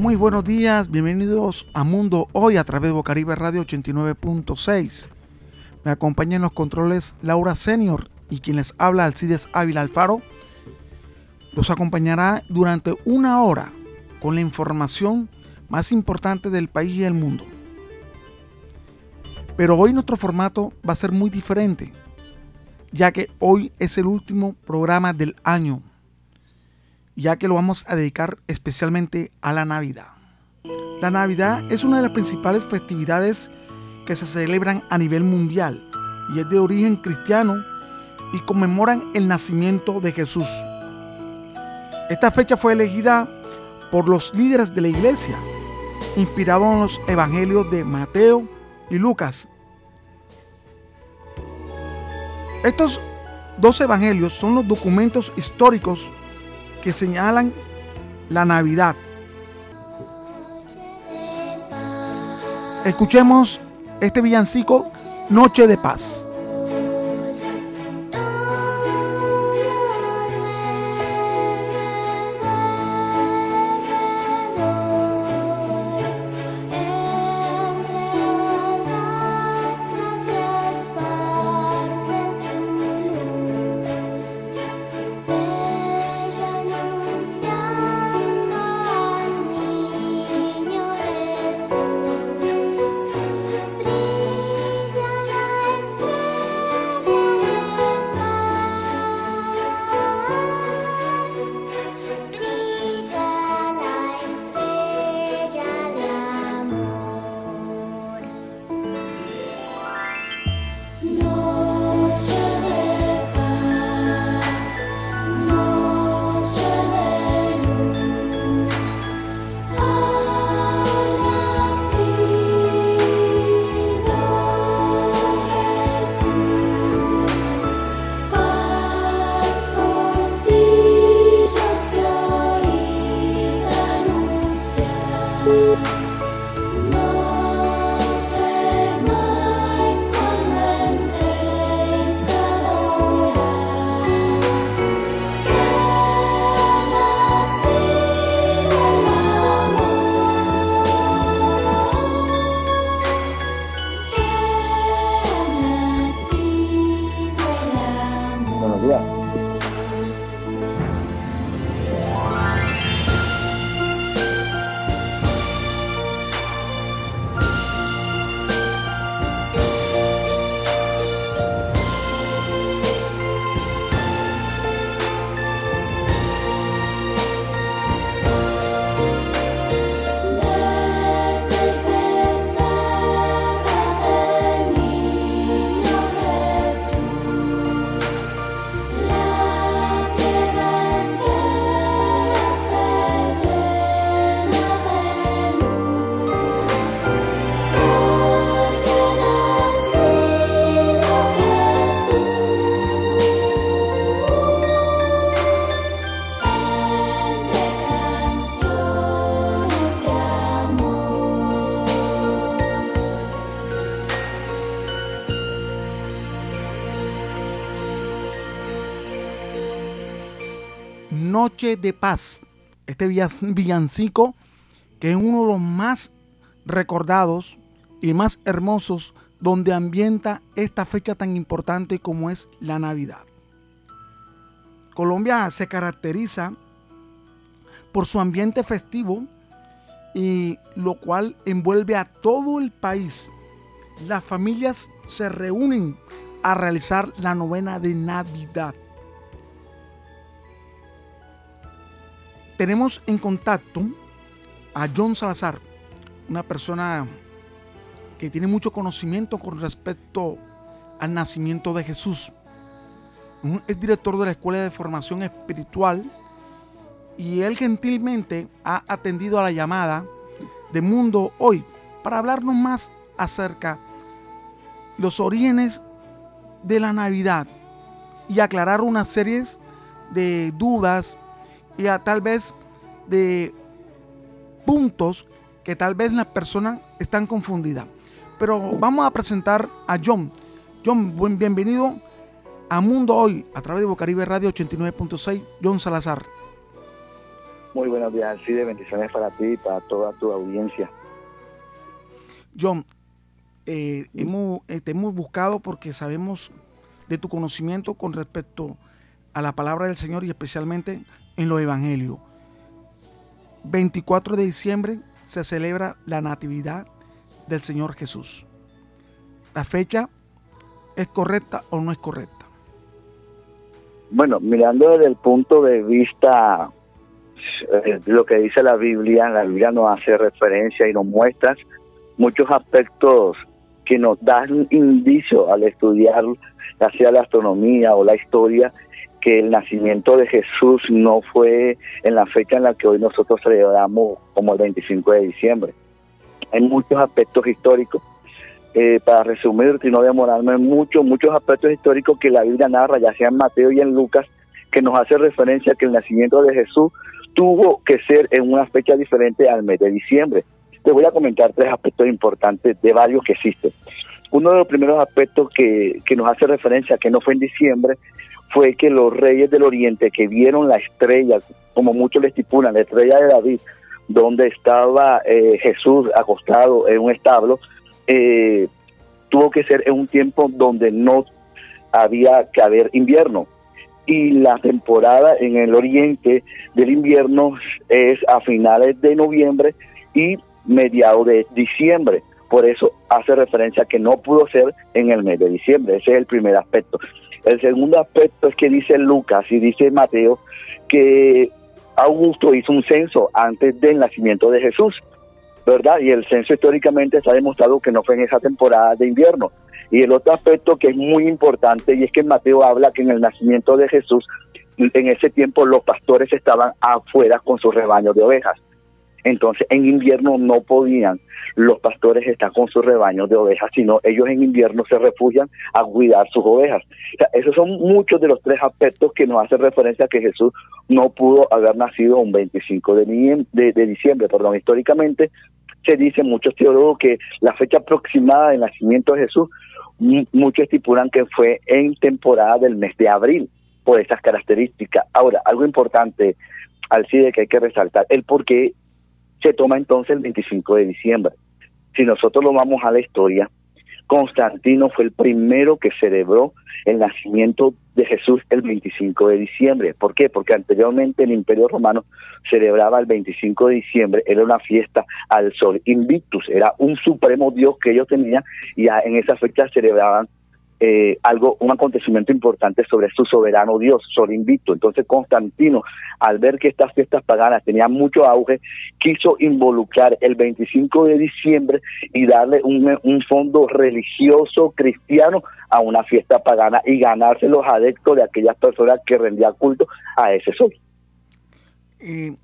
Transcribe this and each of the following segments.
Muy buenos días, bienvenidos a Mundo Hoy a través de Bocaribe Radio 89.6. Me acompaña en los controles Laura Senior y quien les habla Alcides Ávila Alfaro. Los acompañará durante una hora con la información más importante del país y del mundo. Pero hoy nuestro formato va a ser muy diferente, ya que hoy es el último programa del año ya que lo vamos a dedicar especialmente a la Navidad. La Navidad es una de las principales festividades que se celebran a nivel mundial y es de origen cristiano y conmemoran el nacimiento de Jesús. Esta fecha fue elegida por los líderes de la iglesia, inspirado en los evangelios de Mateo y Lucas. Estos dos evangelios son los documentos históricos que señalan la Navidad. Escuchemos este villancico Noche de Paz. Noche de Paz. Este villancico que es uno de los más recordados y más hermosos donde ambienta esta fecha tan importante como es la Navidad. Colombia se caracteriza por su ambiente festivo y lo cual envuelve a todo el país. Las familias se reúnen a realizar la novena de Navidad. Tenemos en contacto a John Salazar, una persona que tiene mucho conocimiento con respecto al nacimiento de Jesús. Es director de la Escuela de Formación Espiritual y él gentilmente ha atendido a la llamada de Mundo Hoy para hablarnos más acerca de los orígenes de la Navidad y aclarar una serie de dudas y a tal vez de puntos que tal vez las personas están confundidas. Pero vamos a presentar a John. John, buen, bienvenido a Mundo Hoy a través de Bocaribe Radio 89.6, John Salazar. Muy buenos días, de Bendiciones para ti y para toda tu audiencia. John, eh, hemos, eh, te hemos buscado porque sabemos de tu conocimiento con respecto a la palabra del Señor y especialmente en los evangelios. 24 de diciembre se celebra la Natividad del Señor Jesús. ¿La fecha es correcta o no es correcta? Bueno, mirando desde el punto de vista eh, lo que dice la Biblia, la Biblia nos hace referencia y nos muestra muchos aspectos que nos dan indicio al estudiar sea la astronomía o la historia que el nacimiento de Jesús no fue en la fecha en la que hoy nosotros celebramos como el 25 de diciembre. Hay muchos aspectos históricos. Eh, para resumir y no demorarme mucho, muchos aspectos históricos que la Biblia narra, ya sea en Mateo y en Lucas, que nos hace referencia a que el nacimiento de Jesús tuvo que ser en una fecha diferente al mes de diciembre. Te voy a comentar tres aspectos importantes de varios que existen. Uno de los primeros aspectos que, que nos hace referencia a que no fue en diciembre fue que los reyes del oriente que vieron la estrella, como muchos le estipulan, la estrella de David, donde estaba eh, Jesús acostado en un establo, eh, tuvo que ser en un tiempo donde no había que haber invierno. Y la temporada en el oriente del invierno es a finales de noviembre y mediados de diciembre. Por eso hace referencia que no pudo ser en el mes de diciembre. Ese es el primer aspecto. El segundo aspecto es que dice Lucas y dice Mateo que Augusto hizo un censo antes del nacimiento de Jesús, ¿verdad? Y el censo históricamente está demostrado que no fue en esa temporada de invierno. Y el otro aspecto que es muy importante y es que Mateo habla que en el nacimiento de Jesús, en ese tiempo los pastores estaban afuera con sus rebaños de ovejas. Entonces en invierno no podían los pastores estar con sus rebaños de ovejas, sino ellos en invierno se refugian a cuidar sus ovejas. esos son muchos de los tres aspectos que nos hacen referencia a que Jesús no pudo haber nacido un 25 de, de, diciembre. Perdón, históricamente se dice muchos teólogos que la fecha aproximada del nacimiento de Jesús, muchos estipulan que fue en temporada del mes de abril por esas características. Ahora, algo importante, al CIDE que hay que resaltar, el por qué se toma entonces el 25 de diciembre. Si nosotros lo vamos a la historia, Constantino fue el primero que celebró el nacimiento de Jesús el 25 de diciembre. ¿Por qué? Porque anteriormente el Imperio Romano celebraba el 25 de diciembre, era una fiesta al sol invictus, era un supremo dios que ellos tenían y en esa fecha celebraban eh, algo, un acontecimiento importante sobre su soberano Dios, Sol Invicto. Entonces Constantino, al ver que estas fiestas paganas tenían mucho auge, quiso involucrar el 25 de diciembre y darle un, un fondo religioso cristiano a una fiesta pagana y ganarse los adeptos de aquellas personas que rendían culto a ese sol. Eh,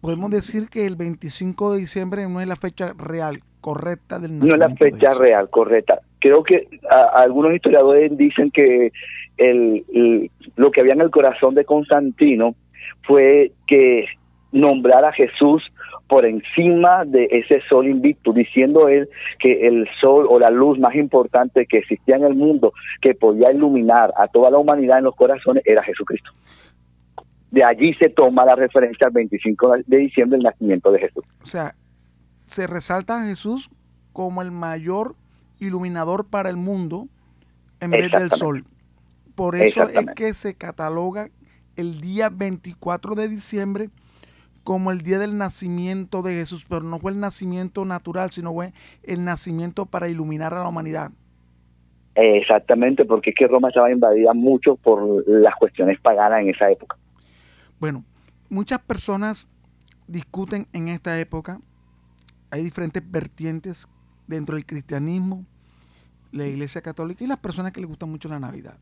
podemos decir que el 25 de diciembre no es la fecha real, correcta del nacimiento. No es la fecha real, correcta creo que algunos historiadores dicen que el, lo que había en el corazón de Constantino fue que nombrar a Jesús por encima de ese sol invicto, diciendo él que el sol o la luz más importante que existía en el mundo, que podía iluminar a toda la humanidad en los corazones, era Jesucristo. De allí se toma la referencia al 25 de diciembre, el nacimiento de Jesús. O sea, se resalta a Jesús como el mayor iluminador para el mundo en vez del sol. Por eso es que se cataloga el día 24 de diciembre como el día del nacimiento de Jesús, pero no fue el nacimiento natural, sino fue el nacimiento para iluminar a la humanidad. Exactamente, porque es que Roma estaba invadida mucho por las cuestiones paganas en esa época. Bueno, muchas personas discuten en esta época, hay diferentes vertientes dentro del cristianismo, la iglesia católica y las personas que les gusta mucho la Navidad.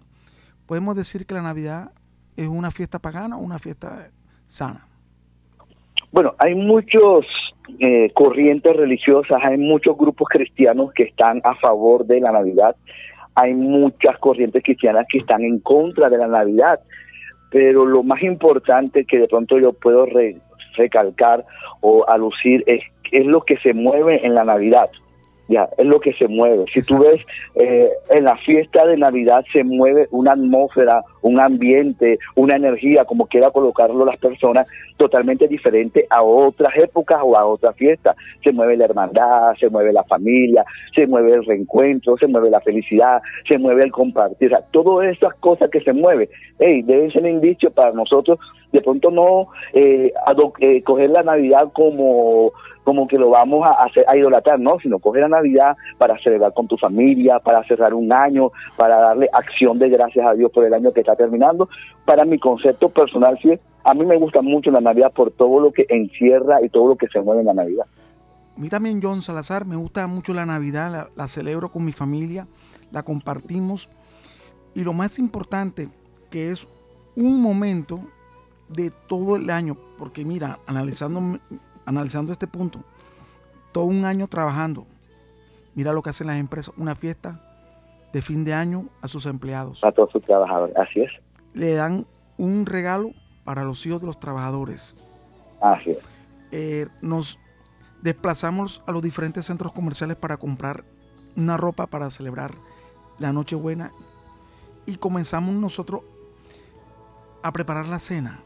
Podemos decir que la Navidad es una fiesta pagana o una fiesta sana. Bueno, hay muchos eh, corrientes religiosas, hay muchos grupos cristianos que están a favor de la Navidad, hay muchas corrientes cristianas que están en contra de la Navidad, pero lo más importante que de pronto yo puedo recalcar o alucir es, es lo que se mueve en la Navidad ya es lo que se mueve. Si tú ves eh, en la fiesta de Navidad se mueve una atmósfera un ambiente, una energía, como quiera colocarlo las personas, totalmente diferente a otras épocas o a otras fiestas. Se mueve la hermandad, se mueve la familia, se mueve el reencuentro, se mueve la felicidad, se mueve el compartir. O sea, todas esas cosas que se mueven, hey, deben ser indicio para nosotros, de pronto no eh, eh, coger la Navidad como como que lo vamos a, hacer, a idolatrar, no, sino coger la Navidad para celebrar con tu familia, para cerrar un año, para darle acción de gracias a Dios por el año que está terminando. Para mi concepto personal, sí, a mí me gusta mucho la Navidad por todo lo que encierra y todo lo que se mueve en la Navidad. A mí también, John Salazar, me gusta mucho la Navidad, la, celebro con mi familia, la compartimos. Y lo más importante, que es un momento de todo el año, porque mira, analizando, analizando este punto, todo un año trabajando, mira lo que hacen las empresas, una fiesta de fin de año a sus empleados. A todos sus trabajadores, así es. Le dan un regalo para los hijos de los trabajadores. Así es. Eh, nos desplazamos a los diferentes centros comerciales para comprar una ropa para celebrar la Nochebuena y comenzamos nosotros a preparar la cena.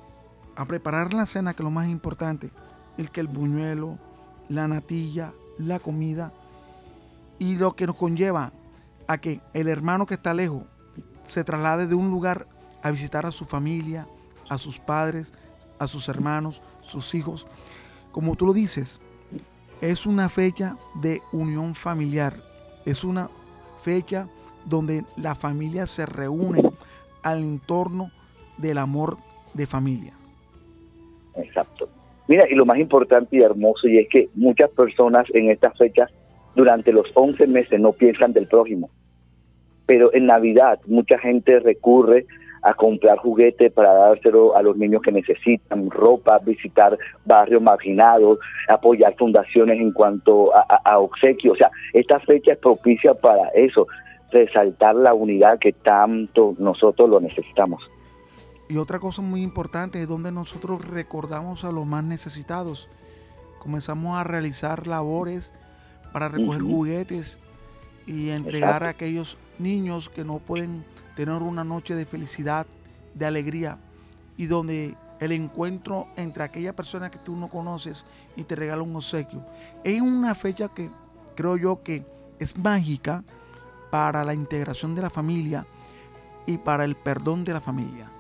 A preparar la cena, que es lo más importante, el que el buñuelo, la natilla, la comida y lo que nos conlleva a que el hermano que está lejos se traslade de un lugar a visitar a su familia, a sus padres, a sus hermanos, sus hijos. Como tú lo dices, es una fecha de unión familiar, es una fecha donde la familia se reúne al entorno del amor de familia. Exacto. Mira, y lo más importante y hermoso, y es que muchas personas en estas fechas, durante los 11 meses, no piensan del prójimo. Pero en Navidad mucha gente recurre a comprar juguetes para dárselo a los niños que necesitan, ropa, visitar barrios marginados, apoyar fundaciones en cuanto a, obsequios. O sea, esta fecha es propicia para eso, resaltar la unidad que tanto nosotros lo necesitamos. Y otra cosa muy importante es donde nosotros recordamos a los más necesitados. Comenzamos a realizar labores para recoger juguetes y entregar a aquellos niños que no pueden tener una noche de felicidad, de alegría y donde el encuentro entre aquella persona que tú no conoces y te regala un obsequio. Es una fecha que creo yo que es mágica para la integración de la familia y para el perdón de la familia.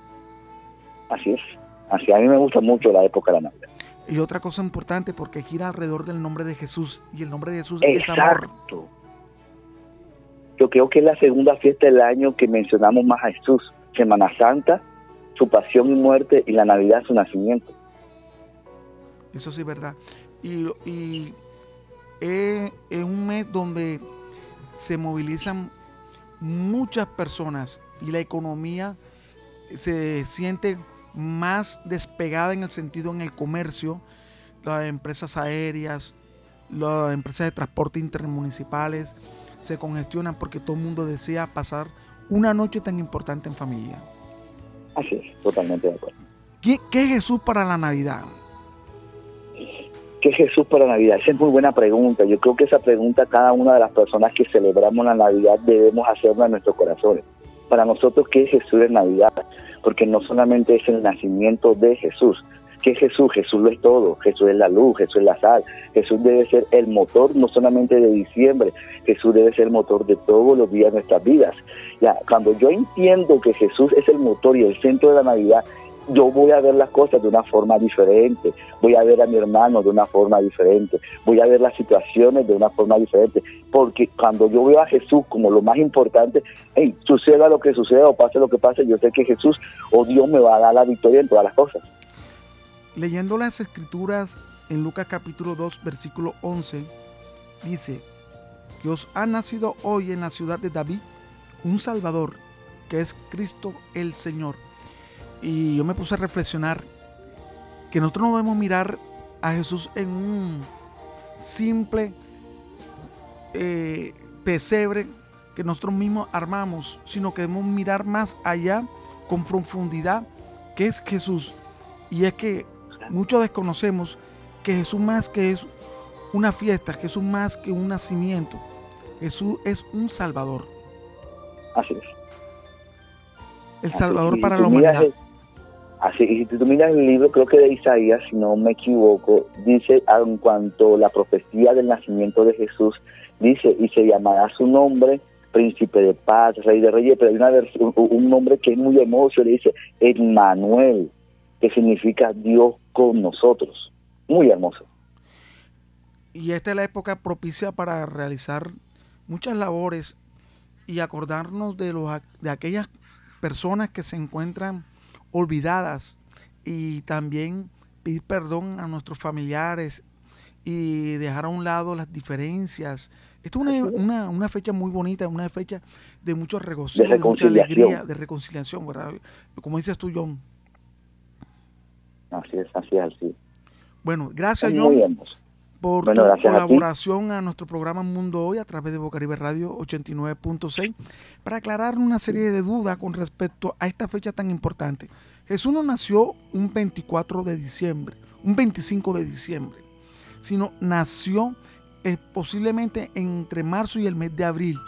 Así es. Así a mí me gusta mucho la época de la Navidad. Y otra cosa importante porque gira alrededor del nombre de Jesús y el nombre de Jesús es amor. Yo creo que es la segunda fiesta del año que mencionamos más a Jesús. Semana Santa, su pasión y muerte y la Navidad su nacimiento. Eso sí es verdad. Y, y es, un mes donde se movilizan muchas personas y la economía se siente más despegada en el sentido en el comercio, las empresas aéreas, las empresas de transporte intermunicipales, se congestionan porque todo el mundo desea pasar una noche tan importante en familia. Así es, totalmente de acuerdo. ¿Qué, es Jesús para la Navidad? ¿Qué es Jesús para la Navidad? Esa es muy buena pregunta. Yo creo que esa pregunta cada una de las personas que celebramos la Navidad debemos hacerla en nuestros corazones. Para nosotros, ¿qué es Jesús en Navidad? Porque no solamente es el nacimiento de Jesús, ¿Qué es Jesús? Jesús lo es todo. Jesús es la luz, Jesús es la sal. Jesús debe ser el motor no solamente de diciembre, Jesús debe ser el motor de todos los días de nuestras vidas. Ya, cuando yo entiendo que Jesús es el motor y el centro de la Navidad, yo voy a ver las cosas de una forma diferente, voy a ver a mi hermano de una forma diferente, voy a ver las situaciones de una forma diferente, porque cuando yo veo a Jesús como lo más importante, suceda lo que suceda o pase lo que pase, yo sé que Jesús o Dios me va a dar la victoria en todas las cosas. Leyendo las escrituras en Lucas capítulo 2, versículo 11, dice que os ha nacido hoy en la ciudad de David un Salvador, que es Cristo el Señor. Y yo me puse a reflexionar que nosotros no debemos mirar a Jesús en un simple eh, pesebre que nosotros mismos armamos, sino que debemos mirar más allá con profundidad que es Jesús. Y es que Muchos desconocemos que Jesús más que es una fiesta, Jesús más que un nacimiento, Jesús es un salvador. Así es. el Salvador para la humanidad. Así, y si tú miras el libro, creo que de Isaías, si no me equivoco, dice en cuanto la profecía del nacimiento de Jesús, dice, y se llamará su nombre príncipe de paz, rey de reyes, pero hay una versión, un nombre que es muy hermoso, le dice Emmanuel, que significa Dios con nosotros. Muy hermoso. Y esta es la época propicia para realizar muchas labores y acordarnos de, los, de aquellas personas que se encuentran olvidadas y también pedir perdón a nuestros familiares y dejar a un lado las diferencias. Esta es una, una, fecha muy bonita, una fecha de mucho regocijo, de, mucha alegría, de reconciliación, ¿verdad? Como dices tú, John. Así es, así es, así. Bueno, gracias, John, por tu colaboración a, nuestro programa Mundo Hoy a través de Bocaribe Radio 89.6 para aclarar una serie de dudas con respecto a esta fecha tan importante. Jesús no nació un 24 de diciembre, un 25 de diciembre, sino nació eh, posiblemente entre marzo y el mes de abril.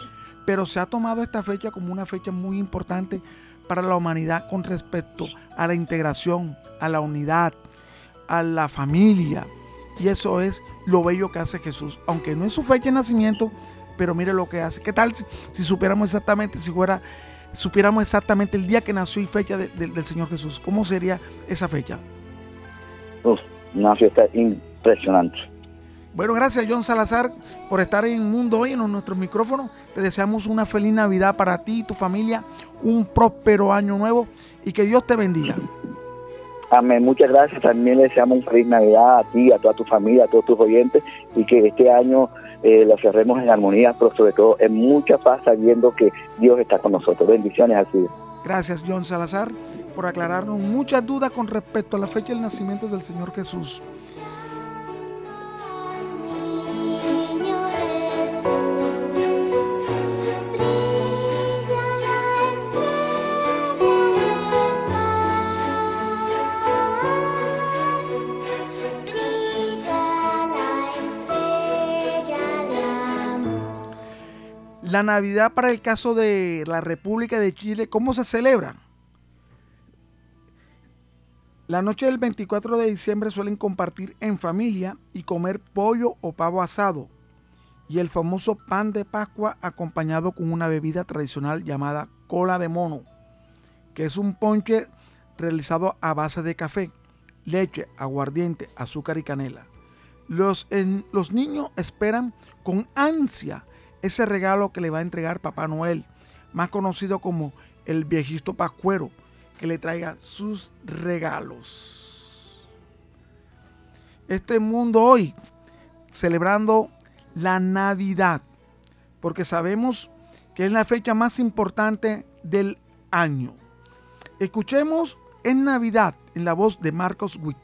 Pero se ha tomado esta fecha como una fecha muy importante para la humanidad con respecto a la integración, a la unidad, a la familia. Y eso es lo bello que hace Jesús. Aunque no es su fecha de nacimiento, pero mire lo que hace. ¿Qué tal si, supiéramos exactamente, si fuera, supiéramos exactamente el día que nació y fecha del Señor Jesús? ¿Cómo sería esa fecha? Uf, una fiesta impresionante. Bueno, gracias John Salazar por estar en Mundo Hoy en nuestros micrófonos. Te deseamos una feliz Navidad para ti y tu familia, un próspero año nuevo y que Dios te bendiga. Amén, muchas gracias. También le deseamos una feliz Navidad a ti, a toda tu familia, a todos tus oyentes y que este año eh, lo cerremos en armonía, pero sobre todo en mucha paz, sabiendo que Dios está con nosotros. Bendiciones así. Gracias, John Salazar, por aclararnos muchas dudas con respecto a la fecha del nacimiento del Señor Jesús. Navidad para el caso de la República de Chile, ¿cómo se celebra? La noche del 24 de diciembre suelen compartir en familia y comer pollo o pavo asado y el famoso pan de Pascua acompañado con una bebida tradicional llamada cola de mono, que es un ponche realizado a base de café, leche, aguardiente, azúcar y canela. Los, los niños esperan con ansia ese regalo que le va a entregar Papá Noel, más conocido como el viejito pascuero, que le traiga sus regalos. Este mundo hoy, celebrando la Navidad, porque sabemos que es la fecha más importante del año. Escuchemos en Navidad, en la voz de Marcos Witt.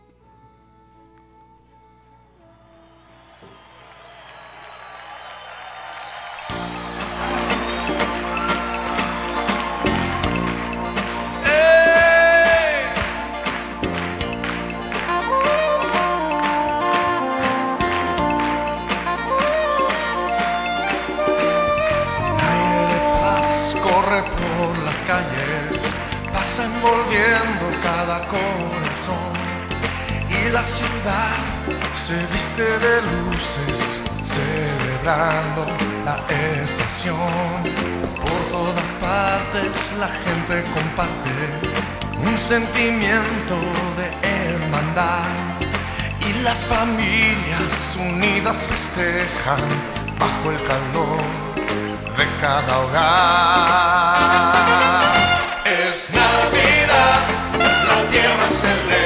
La ciudad se viste de luces, celebrando la estación. Por todas partes la gente comparte un sentimiento de hermandad y las familias unidas festejan bajo el calor de cada hogar. La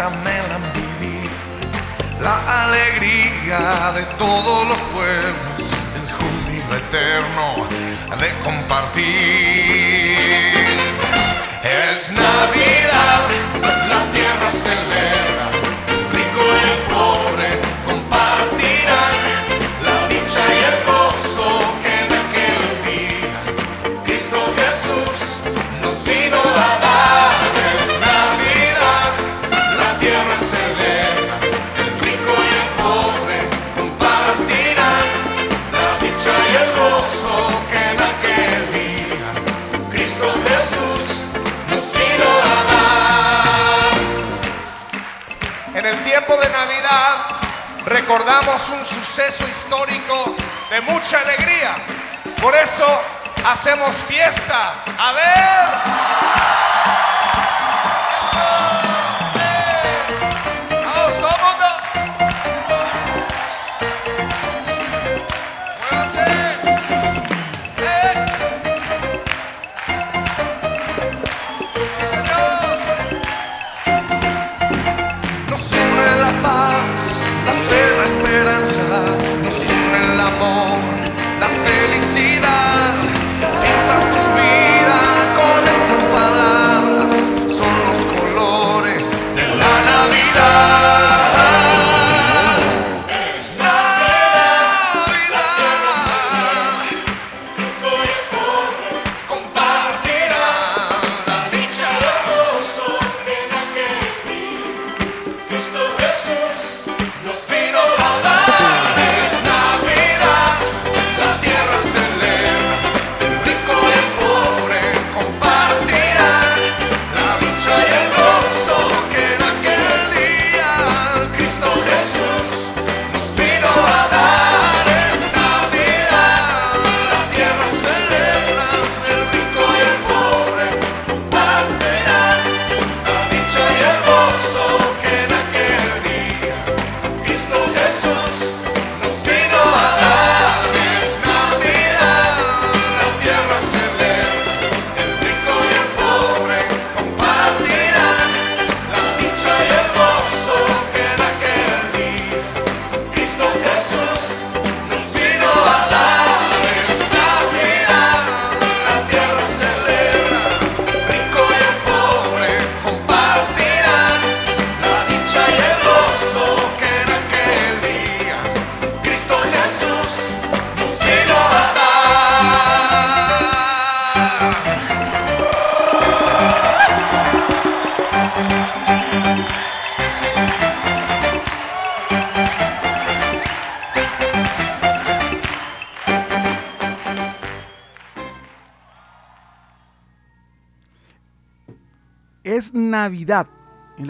anhelan vivir la alegría de todos los pueblos, el júbilo eterno de compartir. Es Navidad, la tierra celebra, suceso histórico de mucha alegría. Por eso hacemos fiesta. A ver.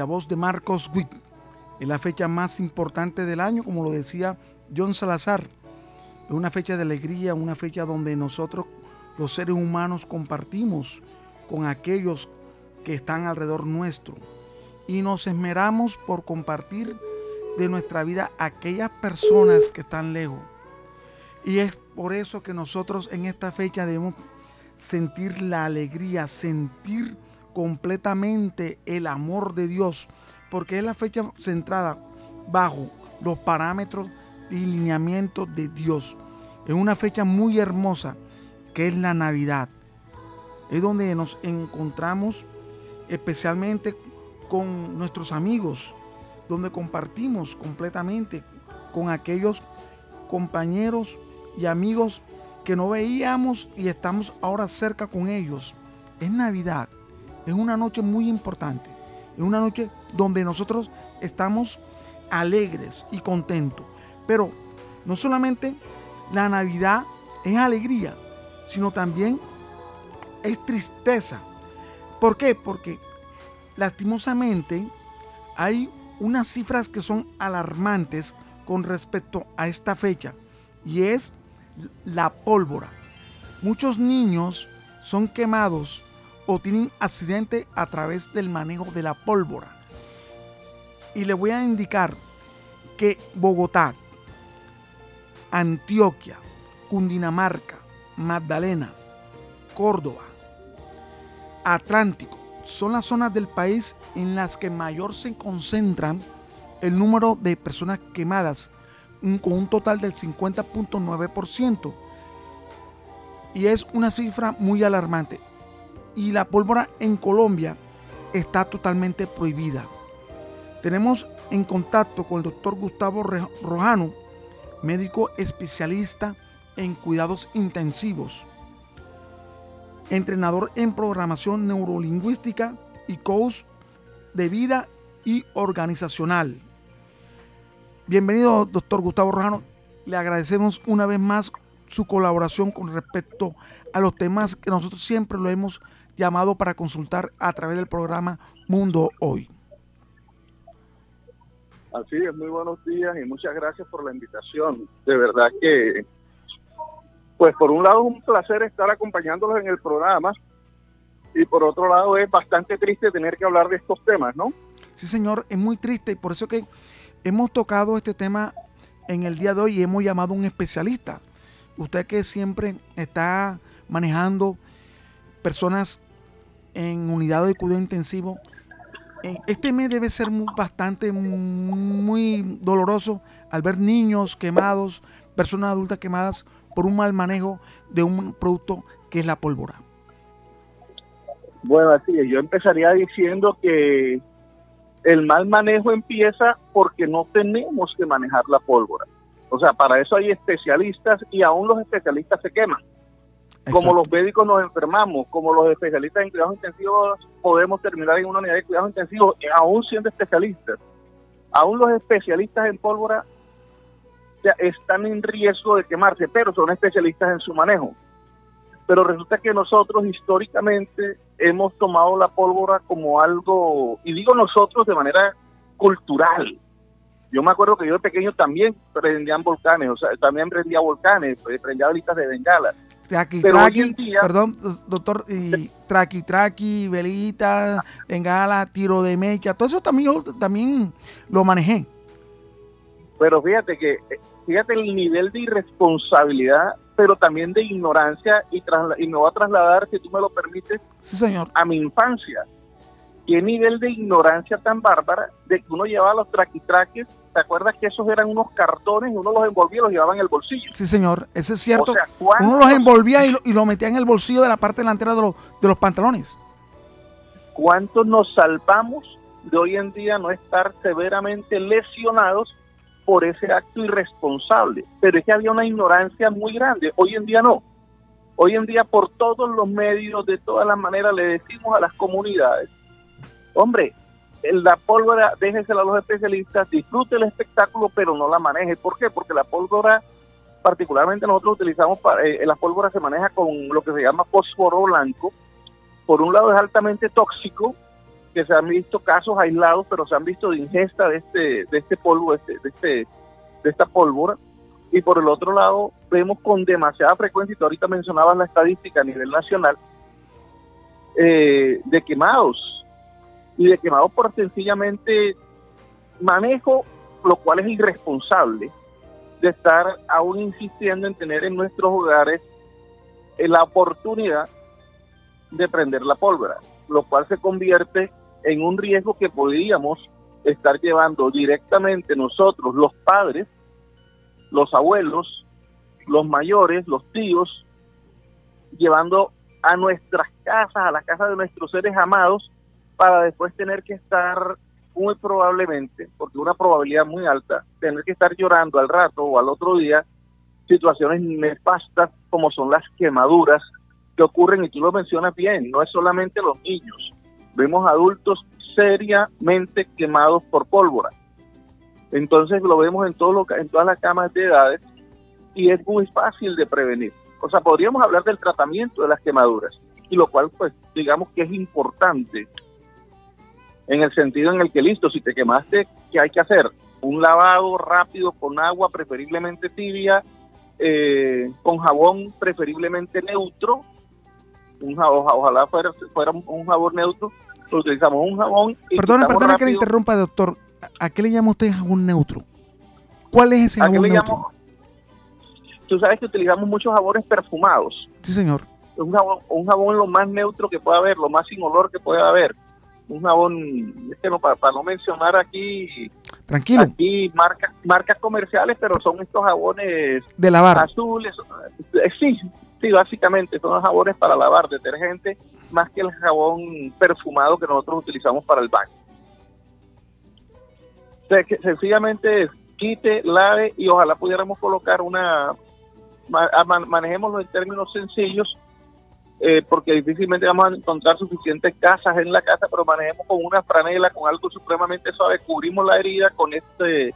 Voz de Marcos Witt. Es la fecha más importante del año, como lo decía John Salazar. Es una fecha de alegría, una fecha donde nosotros, los seres humanos, compartimos con aquellos que están alrededor nuestro. Y nos esmeramos por compartir de nuestra vida aquellas personas que están lejos. Y es por eso que nosotros en esta fecha debemos sentir la alegría, sentir completamente el amor de Dios, porque es la fecha centrada bajo los parámetros y lineamientos de Dios. Es una fecha muy hermosa que es la Navidad. Es donde nos encontramos especialmente con nuestros amigos, donde compartimos completamente con aquellos compañeros y amigos que no veíamos y estamos ahora cerca con ellos. Es Navidad, es una noche muy importante, es una noche donde nosotros estamos alegres y contentos. Pero no solamente la Navidad es alegría, sino también es tristeza. ¿Por qué? Porque lastimosamente hay unas cifras que son alarmantes con respecto a esta fecha y es la pólvora. Muchos niños son quemados o tienen accidente a través del manejo de la pólvora. Y le voy a indicar que Bogotá, Antioquia, Cundinamarca, Magdalena, Córdoba, Atlántico, son las zonas del país en las que mayor se concentran el número de personas quemadas, con un total del 50.9%. Y es una cifra muy alarmante. Y la pólvora en Colombia está totalmente prohibida. Tenemos en contacto con el doctor Gustavo Rojano, médico especialista en cuidados intensivos, entrenador en programación neurolingüística y coach de vida y organizacional. Bienvenido, doctor Gustavo Rojano. Le agradecemos una vez más su colaboración con respecto a los temas que nosotros siempre lo hemos llamado para consultar a través del programa Mundo Hoy. Así es, muy buenos días y muchas gracias por la invitación. De verdad que, pues por un lado es un placer estar acompañándolos en el programa y por otro lado es bastante triste tener que hablar de estos temas, ¿no? Sí, señor, es muy triste y por eso que hemos tocado este tema en el día de hoy y hemos llamado a un especialista. Usted que siempre está manejando personas en unidades de cuidado intensivo, eh, este mes debe ser bastante, muy doloroso al ver niños quemados, personas adultas quemadas por un mal manejo de un producto que es la pólvora. Bueno, así. Yo empezaría diciendo que el mal manejo empieza porque no tenemos que manejar la pólvora. O sea, para eso hay especialistas y aún los especialistas se queman. Como los médicos nos enfermamos, como los especialistas en cuidados intensivos podemos terminar en una unidad de cuidados intensivos, eh, aún siendo especialistas. Aún los especialistas en pólvora están en riesgo de quemarse, pero son especialistas en su manejo. Pero resulta que nosotros históricamente hemos tomado la pólvora como algo, y digo nosotros de manera cultural. Yo me acuerdo que yo de pequeño también prendían volcanes, o sea, también prendía volcanes, prendía bolitas de bengala. Traqui, traqui, día- perdón, do- doctor, y traqui, traqui, velita, bengala, tiro de mecha, todo eso también yo también lo manejé. Pero fíjate que, eh, fíjate el nivel de irresponsabilidad, pero también de ignorancia, y, y me voy a trasladar, si tú me lo permites, Sí, señor. a mi infancia. Qué nivel de ignorancia tan bárbara de que uno llevaba los traquitraques, ¿te acuerdas que esos eran unos cartones y uno los envolvía y los llevaba en el bolsillo? Sí, señor. Eso es cierto. O sea, ¿cuántos- Uno los envolvía y lo, y lo metía en el bolsillo de la parte delantera de, los de los pantalones. ¿Cuántos nos salvamos de hoy en día no estar severamente lesionados por ese acto irresponsable? Pero es que había una ignorancia muy grande. Hoy en día no. Hoy en día por todos los medios, de todas las maneras, le decimos a las comunidades, hombre, la pólvora déjesela a los especialistas, disfrute el espectáculo, pero no la maneje. ¿Por qué? Porque la pólvora, particularmente nosotros utilizamos, para, eh, la pólvora se maneja con lo que se llama fósforo blanco. Por un lado es altamente tóxico, que se han visto casos aislados, pero se han visto de ingesta de este, de este polvo, de, este, de, este, de esta pólvora. Y por el otro lado, vemos con demasiada frecuencia, y tú ahorita mencionabas la estadística a nivel nacional, eh, de quemados. Y de quemados por sencillamente manejo, lo cual es irresponsable, de estar aún insistiendo en tener en nuestros hogares la oportunidad de prender la pólvora, lo cual se convierte en un riesgo que podríamos estar llevando directamente nosotros, los padres, los abuelos, los mayores, los tíos, llevando a nuestras casas, a las casas de nuestros seres amados, para después tener que estar muy probablemente, porque una probabilidad muy alta, tener que estar llorando al rato o al otro día situaciones nefastas como son las quemaduras que ocurren, y tú lo mencionas bien, no es solamente los niños, vemos adultos seriamente quemados por pólvora. Entonces lo vemos en, todo lo, en todas las camas de edades y es muy fácil de prevenir. O sea, podríamos hablar del tratamiento de las quemaduras, y lo cual pues digamos que es importante en el sentido en el que listo, si te quemaste, ¿qué hay que hacer? Un lavado rápido con agua, preferiblemente tibia, eh, con jabón preferiblemente neutro, un jabón, ojalá fuera, fuera un, jabón neutro, lo utilizamos un jabón y Perdone, quitamos perdone que le interrumpa, doctor. ¿A- ¿A qué le llama usted jabón neutro? ¿Cuál es ese ¿A qué le neutro? llamo? Tú sabes que utilizamos muchos jabones perfumados. Sí, señor. un jabón, un jabón lo más neutro que pueda haber, lo más sin olor que pueda haber. Un jabón, es que no, para, para no mencionar aquí, Tranquilo, aquí marcas, marcas comerciales, pero son estos jabones de lavar. azules. eh, Sí, sí, básicamente son jabones para lavar, detergente, más que el jabón perfumado que nosotros utilizamos para el baño. O sea, que sencillamente quite, lave y ojalá pudiéramos colocar una, manejémoslo en términos sencillos, eh, porque difícilmente vamos a encontrar suficientes casas en la casa, pero manejemos con una franela, con algo supremamente suave, cubrimos la herida con este,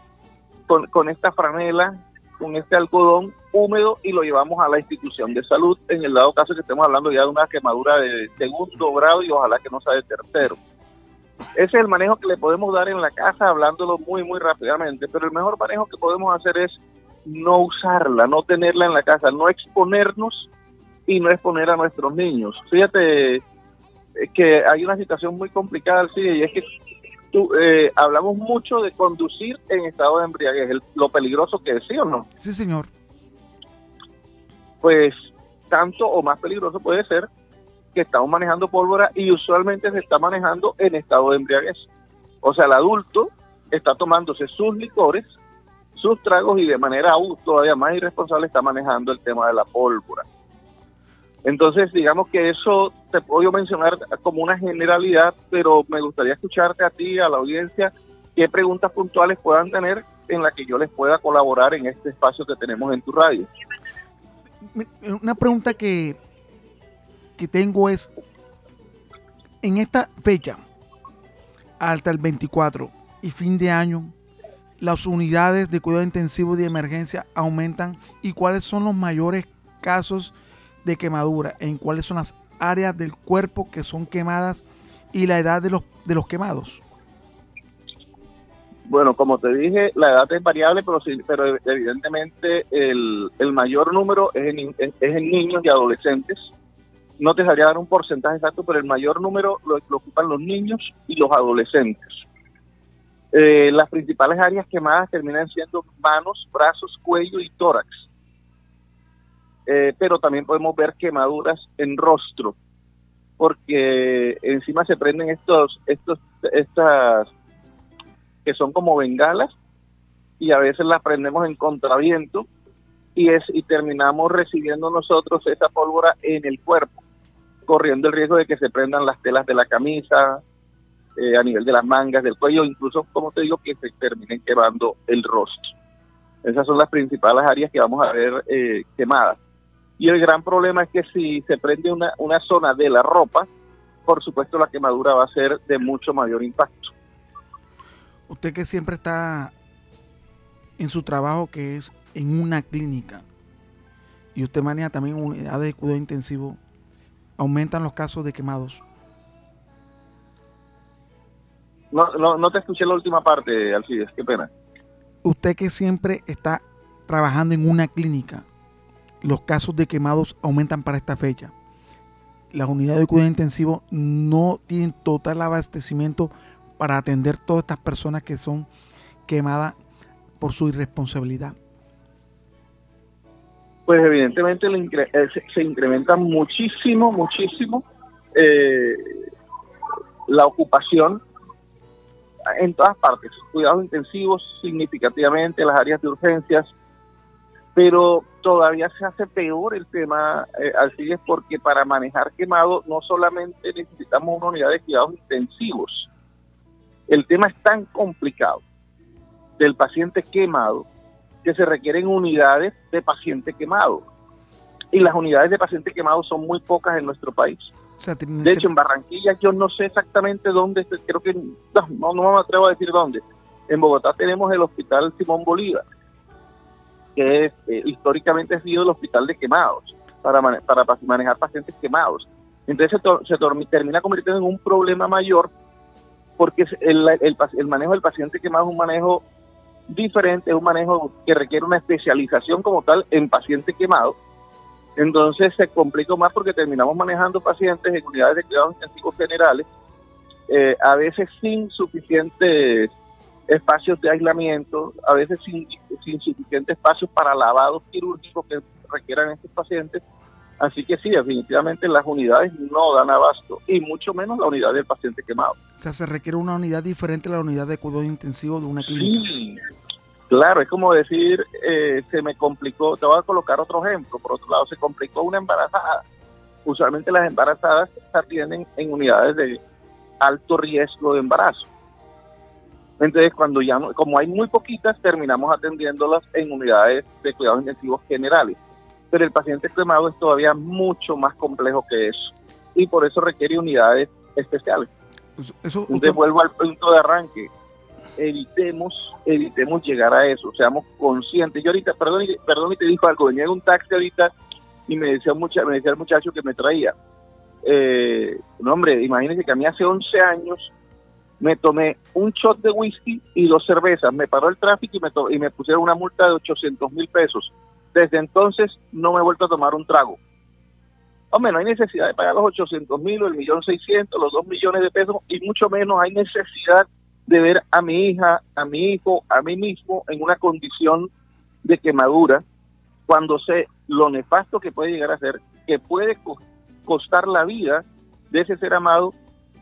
con, con esta franela, con este algodón húmedo y lo llevamos a la institución de salud, en el dado caso que estemos hablando ya de una quemadura de segundo grado y ojalá que no sea de tercero. Ese es el manejo que le podemos dar en la casa, hablándolo muy, muy rápidamente, pero el mejor manejo que podemos hacer es no usarla, no tenerla en la casa, no exponernos y no exponer a nuestros niños. Fíjate eh, que hay una situación muy complicada, sí, y es que tú, eh, hablamos mucho de conducir en estado de embriaguez, el- lo peligroso que es, ¿sí o no? Sí, señor. Pues tanto o más peligroso puede ser que estamos manejando pólvora y usualmente se está manejando en estado de embriaguez. O sea, el adulto está tomándose sus licores, sus tragos y de manera aún todavía más irresponsable está manejando el tema de la pólvora. Entonces, digamos que eso te puedo mencionar como una generalidad, pero me gustaría escucharte a ti, a la audiencia, qué preguntas puntuales puedan tener en la que yo les pueda colaborar en este espacio que tenemos en tu radio. Una pregunta que, que tengo es, en esta fecha, hasta el 24 y fin de año, las unidades de cuidado intensivo y de emergencia aumentan y cuáles son los mayores casos de quemadura, en cuáles son las áreas del cuerpo que son quemadas y la edad de los, de los quemados. Bueno, como te dije, la edad es variable, pero pero evidentemente el, el mayor número es en, en niños y adolescentes. No te sabría dar un porcentaje exacto, pero el mayor número lo, lo ocupan los niños y los adolescentes. Eh, las principales áreas quemadas terminan siendo manos, brazos, cuello y tórax. Eh, pero también podemos ver quemaduras en rostro, porque encima se prenden estos, estos, estas que son como bengalas y a veces las prendemos en contraviento y es y terminamos recibiendo nosotros esa pólvora en el cuerpo, corriendo el riesgo de que se prendan las telas de la camisa, eh, a nivel de las mangas, del cuello, incluso, como te digo, que se terminen quemando el rostro. Esas son las principales áreas que vamos a ver eh, quemadas. Y el gran problema es que si se prende una, una zona de la ropa, por supuesto la quemadura va a ser de mucho mayor impacto. Usted que siempre está en su trabajo que es en una clínica y usted maneja también unidades de cuidado intensivo, aumentan los casos de quemados. No, no, no te escuché la última parte, Alcides, qué pena. Usted que siempre está trabajando en una clínica, los casos de quemados aumentan para esta fecha. Las unidades de cuidado intensivo no tienen total abastecimiento para atender todas estas personas que son quemadas por su irresponsabilidad. Pues evidentemente eh, se incrementa muchísimo, muchísimo eh, la ocupación en todas partes. Cuidados intensivos significativamente, las áreas de urgencias, pero todavía se hace peor el tema, eh, así es porque para manejar quemado no solamente necesitamos una unidad de cuidados intensivos, el tema es tan complicado del paciente quemado que se requieren unidades de paciente quemado. Y las unidades de paciente quemado son muy pocas en nuestro país. O sea, tienen De hecho, en Barranquilla yo no sé exactamente dónde, creo que no me atrevo a decir dónde. En Bogotá tenemos el Hospital Simón Bolívar, que es, eh, históricamente ha sido el hospital de quemados, para, para pa- manejar pacientes quemados. Entonces se, termina convirtiendo en un problema mayor porque el manejo del paciente quemado es un manejo diferente, es un manejo que requiere una especialización como tal en paciente quemado. Entonces se complica más porque terminamos manejando pacientes en unidades de cuidados intensivos generales, eh, a veces sin suficientes espacios de aislamiento, a veces sin, sin suficientes espacios para lavados quirúrgicos que requieran estos pacientes, Así que sí, definitivamente las unidades no dan abasto, y mucho menos la unidad del paciente quemado. O sea, se requiere una unidad diferente a la unidad de cuidado intensivo de una clínica. Sí, claro, es como decir, eh, se me complicó, te voy a colocar otro ejemplo, por otro lado, se complicó una embarazada. Usualmente las embarazadas se atienden en unidades de alto riesgo de embarazo. Entonces, cuando ya, no- como hay muy poquitas, terminamos atendiéndolas en unidades de cuidados intensivos generales. Pero el paciente quemado es todavía mucho más complejo que eso. Y por eso requiere unidades especiales. Eso- Eso, Entonces vuelvo al punto de arranque. Evitemos, evitemos llegar a eso, seamos conscientes. Yo ahorita, perdón, y- perdón y te digo algo, venía en un taxi ahorita y me decía, mucha, me decía el muchacho que me traía. Eh, no hombre, imagínense que a mí hace 11 años me tomé un shot de whisky y dos cervezas, me paró el tráfico y me, y me pusieron una multa de 800 mil pesos. Desde entonces no me he vuelto a tomar un trago. Hombre, no hay necesidad de pagar los 800 mil o el millón seiscientos, los dos millones de pesos, y mucho menos hay necesidad de ver a mi hija, a mi hijo, a mí mismo en una condición de quemadura, cuando sé lo nefasto que puede llegar a ser, que puede co- costar la vida de ese ser amado,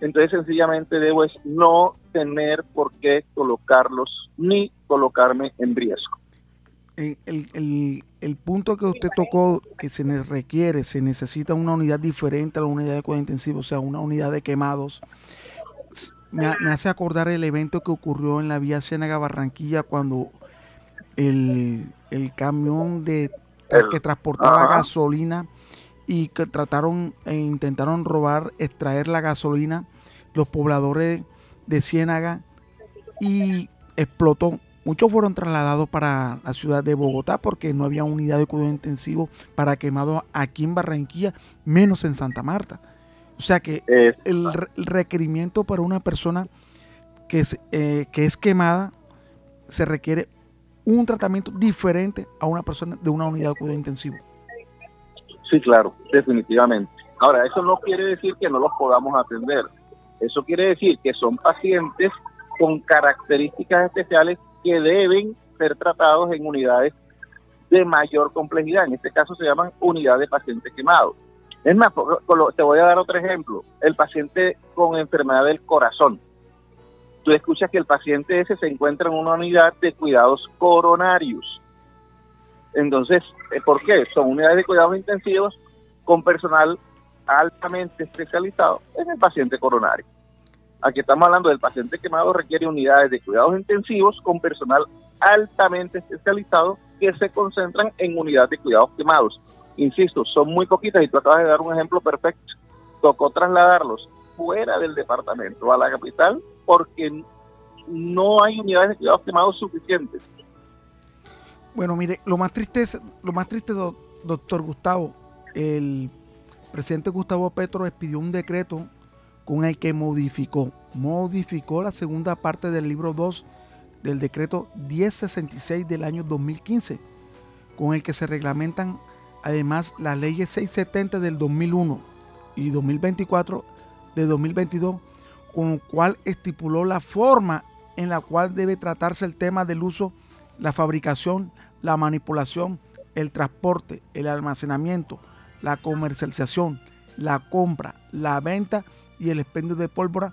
entonces sencillamente debo es no tener por qué colocarlos ni colocarme en riesgo. el, el- el- el punto que usted tocó, que se requiere, se necesita una unidad diferente a la unidad de cuidado intensivo, o sea, una unidad de quemados, me, me hace acordar el evento que ocurrió en la vía Ciénaga Barranquilla cuando el, el camión de que transportaba gasolina y que trataron e intentaron robar, extraer la gasolina, los pobladores de Ciénaga y explotó. Muchos fueron trasladados para la ciudad de Bogotá porque no había unidad de cuidado intensivo para quemados aquí en Barranquilla, menos en Santa Marta. O sea que el requerimiento para una persona que es, eh, que es quemada se requiere un tratamiento diferente a una persona de una unidad de cuidado intensivo. Sí, claro, definitivamente. Ahora, eso no quiere decir que no los podamos atender. Eso quiere decir que son pacientes con características especiales que deben ser tratados en unidades de mayor complejidad. En este caso se llaman unidades de pacientes quemados. Es más, te voy a dar otro ejemplo. El paciente con enfermedad del corazón. Tú escuchas que el paciente ese se encuentra en una unidad de cuidados coronarios. Entonces, eh, ¿por qué? Son unidades de cuidados intensivos con personal altamente especializado en el paciente coronario. Aquí estamos hablando del paciente quemado requiere unidades de cuidados intensivos con personal altamente especializado que se concentran en unidades de cuidados quemados. Insisto, son muy poquitas y tú acabas de dar un ejemplo perfecto. Tocó trasladarlos fuera del departamento a la capital porque no hay unidades de cuidados quemados suficientes. Bueno, mire, lo más triste es, lo más triste, do- doctor Gustavo, el presidente Gustavo Petro expidió un decreto con el que modificó, modificó la segunda parte del libro 2 del decreto 1066 del año 2015, con el que se reglamentan además las leyes 670 del 2001 y 2024 de 2022, con lo cual estipuló la forma en la cual debe tratarse el tema del uso, la fabricación, la manipulación, el transporte, el almacenamiento, la comercialización, la compra, la venta y el expendio de pólvora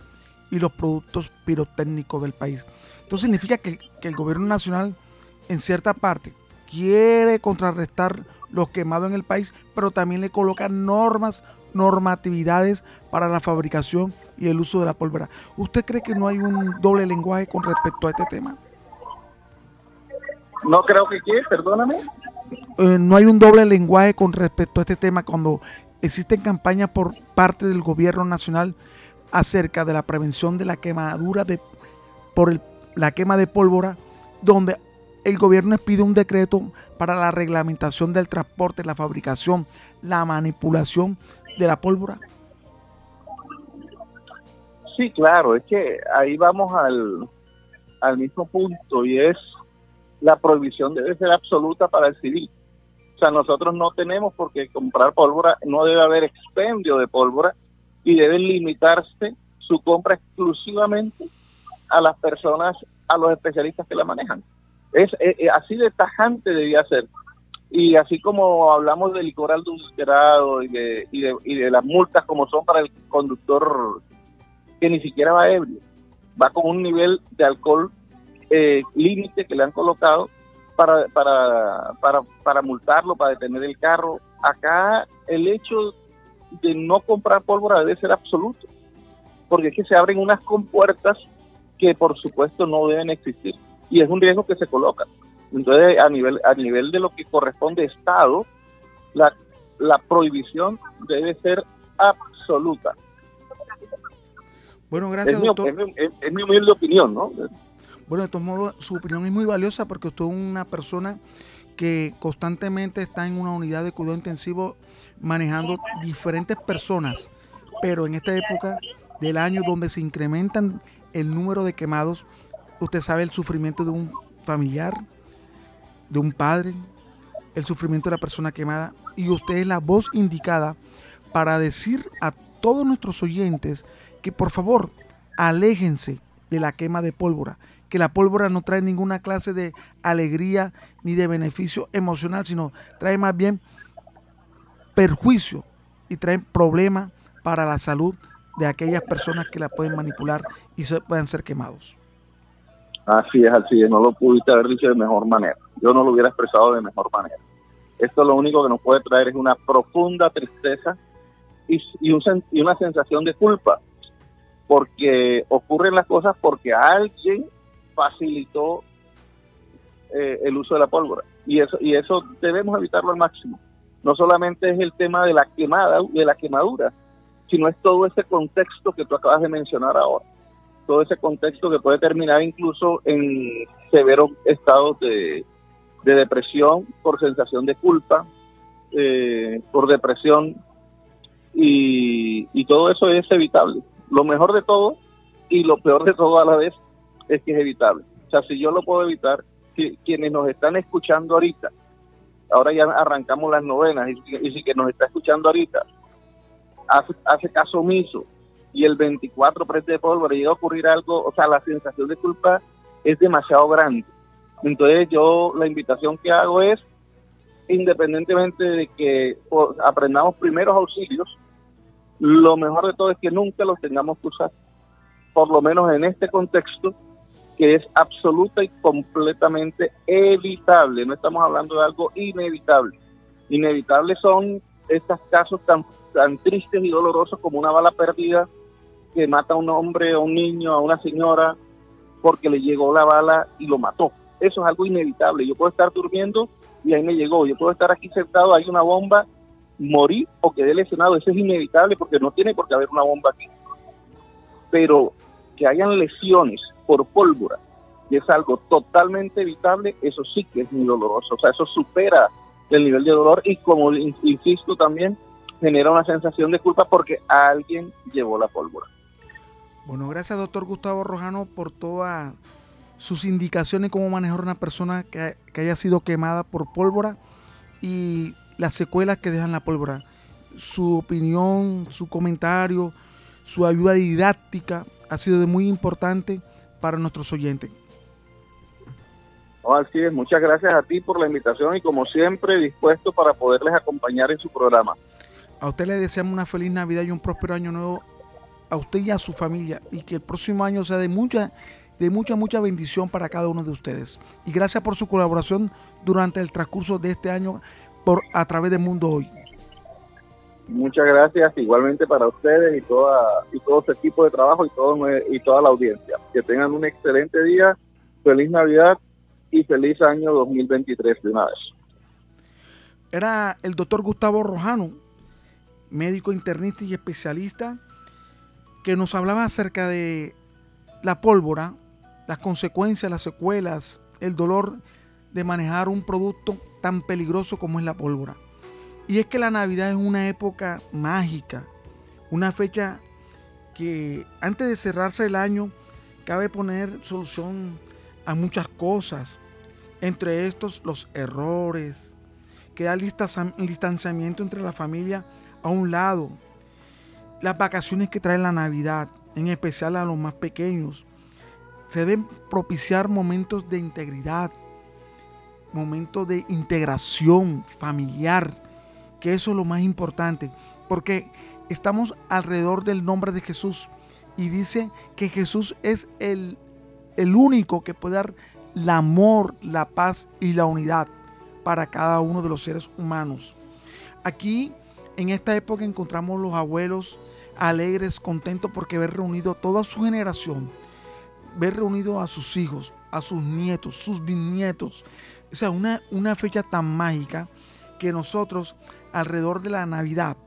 y los productos pirotécnicos del país. Esto significa que, que el gobierno nacional en cierta parte quiere contrarrestar los quemados en el país, pero también le coloca normas, normatividades para la fabricación y el uso de la pólvora. ¿Usted cree que no hay un doble lenguaje con respecto a este tema? No creo que quiera, perdóname. Eh, no hay un doble lenguaje con respecto a este tema cuando existen campañas por parte del gobierno nacional acerca de la prevención de la quemadura de, por el- la quema de pólvora, donde el gobierno pide un decreto para la reglamentación del transporte, la fabricación, la manipulación de la pólvora. Sí, claro, es que ahí vamos al, al mismo punto y es la prohibición debe ser absoluta para el civil. O sea, nosotros no tenemos por qué comprar pólvora, no debe haber expendio de pólvora y debe limitarse su compra exclusivamente a las personas, a los especialistas que la manejan. Es eh, eh, así de tajante debía ser. Y así como hablamos de licor adulterado y de, y de, y de las multas como son para el conductor que ni siquiera va ebrio, va con un nivel de alcohol eh, límite que le han colocado para, para, para, para multarlo, para detener el carro. Acá el hecho de no comprar pólvora debe ser absoluto, porque es que se abren unas compuertas que por supuesto no deben existir y es un riesgo que se coloca. Entonces, a nivel a nivel de lo que corresponde Estado, la, la prohibición debe ser absoluta. Bueno, gracias, Es doctor. mi- es- es mi humilde opinión, ¿no? Bueno, de todos modos, su opinión es muy valiosa porque usted es una persona que constantemente está en una unidad de cuidado intensivo manejando diferentes personas, pero en esta época del año donde se incrementan el número de quemados, usted sabe el sufrimiento de un familiar, de un padre, el sufrimiento de la persona quemada, y usted es la voz indicada para decir a todos nuestros oyentes que por favor aléjense de la quema de pólvora, que la pólvora no trae ninguna clase de alegría ni de beneficio emocional, sino trae más bien perjuicio y trae problemas para la salud de aquellas personas que la pueden manipular y se puedan ser quemados. Así es, así es, no lo pudiste haber dicho de mejor manera. Yo no lo hubiera expresado de mejor manera. Esto lo único que nos puede traer es una profunda tristeza y, y, un y una sensación de culpa, porque ocurren las cosas porque alguien facilitó eh, el uso de la pólvora y eso y eso debemos evitarlo al máximo. No solamente es el tema de la quemada, de la quemadura, sino es todo ese contexto que tú acabas de mencionar ahora todo ese contexto que puede terminar incluso en severos estados de, de depresión por sensación de culpa, eh, por depresión, y, y todo eso es evitable. Lo mejor de todo y lo peor de todo a la vez es que es evitable. O sea, si yo lo puedo evitar, si, quienes nos están escuchando ahorita, ahora ya arrancamos las novenas, y, y si que nos está escuchando ahorita, hace, hace caso omiso y el 24 prende de pólvora y a ocurrir algo, o sea, la sensación de culpa es demasiado grande. Entonces yo la invitación que hago es, independientemente de que aprendamos primeros auxilios, lo mejor de todo es que nunca los tengamos que usar, por lo menos en este contexto que es absoluta y completamente evitable. No estamos hablando de algo inevitable. Inevitables son estos casos tan, tan tristes y dolorosos como una bala perdida que mata a un hombre, a un niño, a una señora, porque le llegó la bala y lo mató. Eso es algo inevitable. Yo puedo estar durmiendo y ahí me llegó. Yo puedo estar aquí sentado, hay una bomba, morir o quedé lesionado. Eso es inevitable porque no tiene por qué haber una bomba aquí. Pero que hayan lesiones por pólvora, y es algo totalmente evitable, eso sí que es muy doloroso. O sea, eso supera el nivel de dolor y como in- insisto también, genera una sensación de culpa porque alguien llevó la pólvora. Bueno, gracias doctor Gustavo Rojano por todas sus indicaciones cómo manejar una persona que, que haya sido quemada por pólvora y las secuelas que dejan la pólvora. Su opinión, su comentario, su ayuda didáctica ha sido de muy importante para nuestros oyentes. No, así es, muchas gracias a ti por la invitación y como siempre dispuesto para poderles acompañar en su programa. A usted le deseamos una feliz Navidad y un próspero año nuevo a usted y a su familia y que el próximo año sea de mucha de mucha mucha bendición para cada uno de ustedes. Y gracias por su colaboración durante el transcurso de este año por a través de Mundo Hoy. Muchas gracias igualmente para ustedes y toda y todo su equipo de trabajo y todo y toda la audiencia. Que tengan un excelente día, feliz Navidad y feliz año 2023 de una vez. Era el doctor Gustavo Rojano, médico internista y especialista, que nos hablaba acerca de la pólvora, las consecuencias, las secuelas, el dolor de manejar un producto tan peligroso como es la pólvora. Y es que la Navidad es una época mágica, una fecha que antes de cerrarse el año cabe poner solución a muchas cosas, entre estos los errores, queda el distan- el distanciamiento entre la familia a un lado, las vacaciones que trae la Navidad, en especial a los más pequeños, se deben propiciar momentos de integridad, momento de integración familiar, que eso es lo más importante, porque estamos alrededor del nombre de Jesús y dice que Jesús es el, el único que puede dar el amor, la paz y la unidad para cada uno de los seres humanos. Aquí, en esta época, encontramos los abuelos alegres, contentos porque ver reunido toda su generación, ver reunido a sus hijos, a sus nietos, sus bisnietos. O sea, una, una fecha tan mágica que nosotros alrededor de la Navidad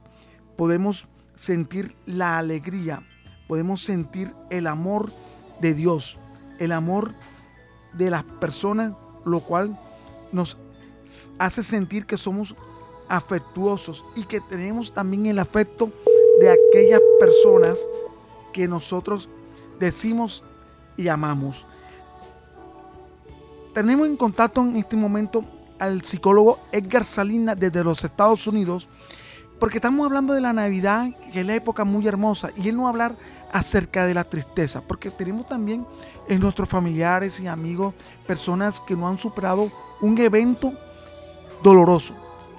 podemos sentir la alegría, podemos sentir el amor de Dios, el amor de las personas, lo cual nos hace sentir que somos afectuosos y que tenemos también el afecto de aquellas personas que nosotros decimos y amamos. Tenemos en contacto en este momento al psicólogo Edgar Salinas desde los Estados Unidos, porque estamos hablando de la Navidad, que es la época muy hermosa, y él no va a hablar acerca de la tristeza, porque tenemos también en nuestros familiares y amigos personas que no han superado un evento doloroso.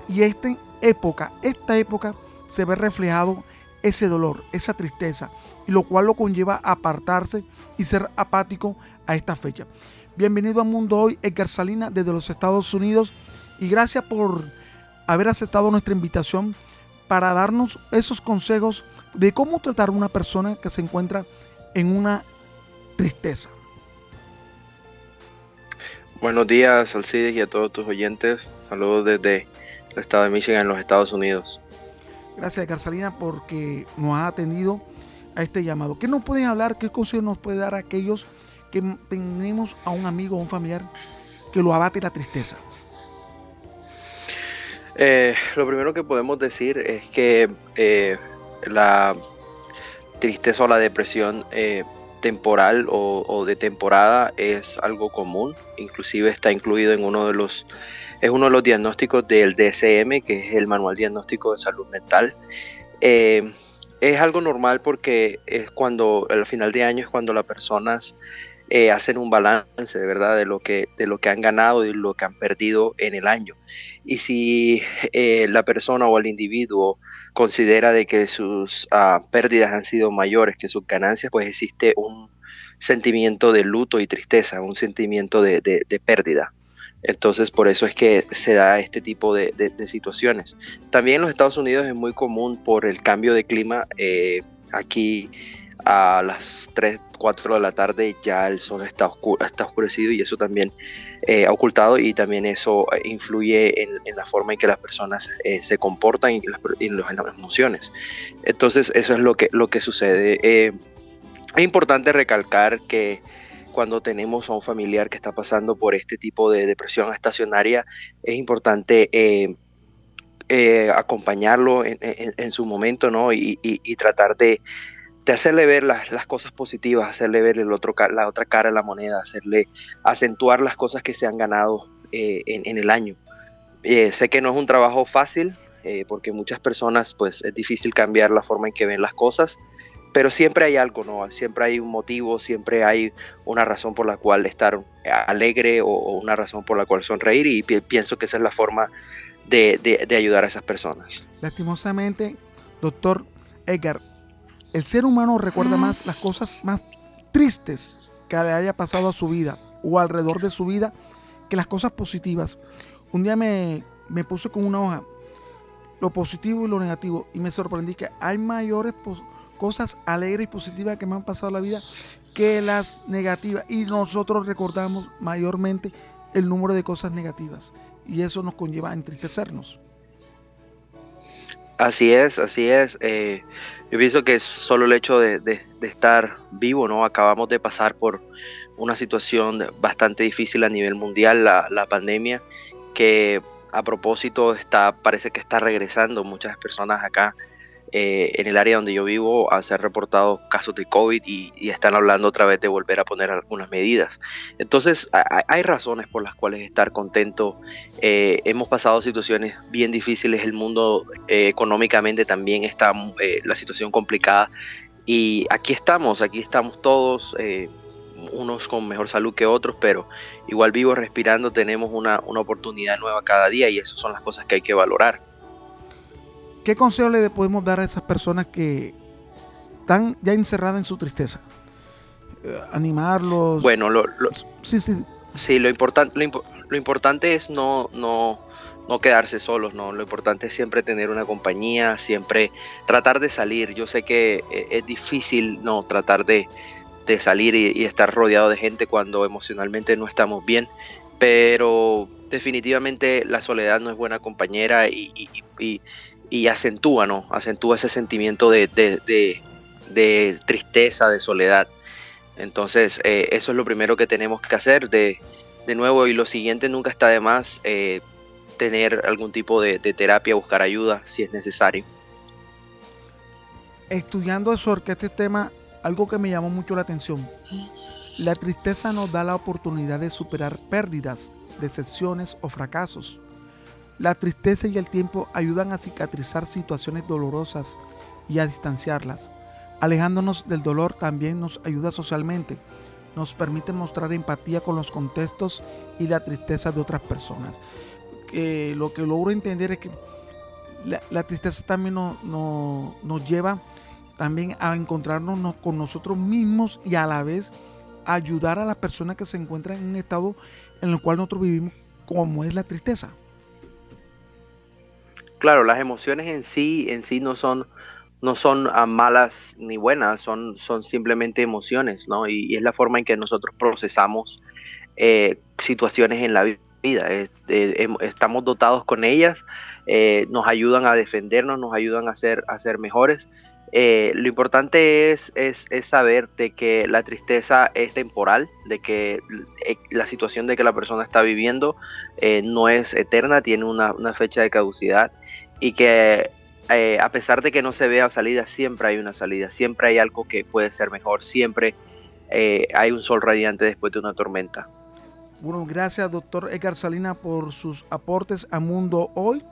Y esta época, esta época se ve reflejado ese dolor, esa tristeza, y lo cual lo conlleva a apartarse y ser apático a esta fecha. Bienvenido a Mundo Hoy, Edgar Salinas, desde los Estados Unidos, y gracias por haber aceptado nuestra invitación para darnos esos consejos de cómo tratar a una persona que se encuentra en una tristeza. Buenos días, Alcides, y a todos tus oyentes. Saludos desde el estado de Michigan, en los Estados Unidos. Gracias, Edgar Salinas, porque nos ha atendido a este llamado. ¿Qué nos pueden hablar? ¿Qué consejo nos puede dar a aquellos que tenemos a un amigo o un familiar que lo abate la tristeza? Eh, lo primero que podemos decir es que eh, la tristeza o la depresión eh, temporal o, o, de temporada es algo común, inclusive está incluido en uno de los es uno de los diagnósticos del DSM, que es el Manual Diagnóstico de Salud Mental. Es algo normal porque es cuando al final de año es cuando las personas eh, hacen un balance, ¿verdad? De lo que de lo que han ganado y lo que han perdido en el año. Y si eh, la persona o el individuo considera de que sus uh, pérdidas han sido mayores que sus ganancias, pues existe un sentimiento de luto y tristeza, un sentimiento de, de, pérdida. Entonces, por eso es que se da este tipo de, de, de, situaciones. También en los Estados Unidos es muy común por el cambio de clima. Eh, aquí a las 3, 4 de la tarde ya el sol está, está oscurecido y eso también eh, ha ocultado y también eso influye en, la forma en que las personas eh, se comportan y en las, emociones. Entonces, eso es lo que, lo que sucede. Eh, es importante recalcar que cuando tenemos a un familiar que está pasando por este tipo de depresión estacionaria, es importante acompañarlo en, en, su momento ¿no? y tratar de, de, hacerle ver las, las, cosas positivas, hacerle ver el otro, la otra cara de la moneda, hacerle acentuar las cosas que se han ganado eh, en, el año. Eh, sé que no es un trabajo fácil, eh, porque muchas personas pues es difícil cambiar la forma en que ven las cosas, pero siempre hay algo, ¿no? Siempre hay un motivo, siempre hay una razón por la cual estar alegre o, una razón por la cual sonreír y pi pienso que esa es la forma de, de, de, ayudar a esas personas. Lastimosamente, doctor Edgar, el ser humano recuerda más las cosas más tristes que le haya pasado a su vida o alrededor de su vida que las cosas positivas. Un día me, me puse con una hoja lo positivo y lo negativo y me sorprendí que hay mayores cosas alegres y positivas que me han pasado en la vida que las negativas. Y nosotros recordamos mayormente el número de cosas negativas. Y eso nos conlleva a entristecernos. Así es, así es. Eh, yo pienso que solo el hecho de, estar vivo, ¿no? Acabamos de pasar por una situación bastante difícil a nivel mundial, la, la pandemia, que a propósito está, parece que está regresando muchas personas acá eh, en el área donde yo vivo a ser reportados casos de COVID y, están hablando otra vez de volver a poner algunas medidas. Entonces hay, razones por las cuales estar contento. Eh, hemos pasado situaciones bien difíciles, el mundo eh, económicamente también está eh, la situación complicada y aquí estamos, aquí estamos todos. unos con mejor salud que otros, pero igual vivos respirando tenemos una, una oportunidad nueva cada día y esas son las cosas que hay que valorar. ¿Qué consejo le podemos dar a esas personas que están ya encerradas en su tristeza? Eh, animarlos. Bueno, lo, lo- Sí, sí. Sí, lo, importan- lo, impo- lo importante es no, no, no quedarse solos, ¿no? Lo importante es siempre tener una compañía, siempre tratar de salir. Yo sé que eh, es difícil, ¿no? Tratar de, de salir y, y estar rodeado de gente cuando emocionalmente no estamos bien, pero definitivamente la soledad no es buena compañera y, y- y- y acentúa, ¿no? Acentúa ese sentimiento de, de- de- tristeza, de soledad. Entonces, eh, eso es lo primero que tenemos que hacer. De, nuevo, y lo siguiente, nunca está de más eh, tener algún tipo de, de terapia, buscar ayuda si es necesario. Estudiando sobre este tema, algo que me llamó mucho la atención. La tristeza nos da la oportunidad de superar pérdidas, decepciones o fracasos. La tristeza y el tiempo ayudan a cicatrizar situaciones dolorosas y a distanciarlas. Alejándonos del dolor también nos ayuda socialmente. Nos permite mostrar empatía con los contextos y la tristeza de otras personas. Lo que logro entender es que la, tristeza también no- no- nos lleva también a encontrarnos no- con nosotros mismos y a la vez ayudar a las personas que se encuentran en un estado en el cual nosotros vivimos como es la tristeza. Claro, las emociones en sí, en sí no son, no son ah, malas ni buenas, son, son simplemente emociones, ¿no? Y, es la forma en que nosotros procesamos eh, situaciones en la vi- vida. Es- eh, em- estamos dotados con ellas, eh, nos ayudan a defendernos, nos ayudan a ser, a ser mejores. Eh, lo importante es, es, es saber de que la tristeza es temporal, de que la situación de que la persona está viviendo no es eterna, tiene una, una fecha de caducidad y que eh, a pesar de que no se vea salida, siempre hay una salida, siempre hay algo que puede ser mejor, siempre eh, hay un sol radiante después de una tormenta. Bueno, gracias doctor Edgar Salina por sus aportes a Mundo Hoy.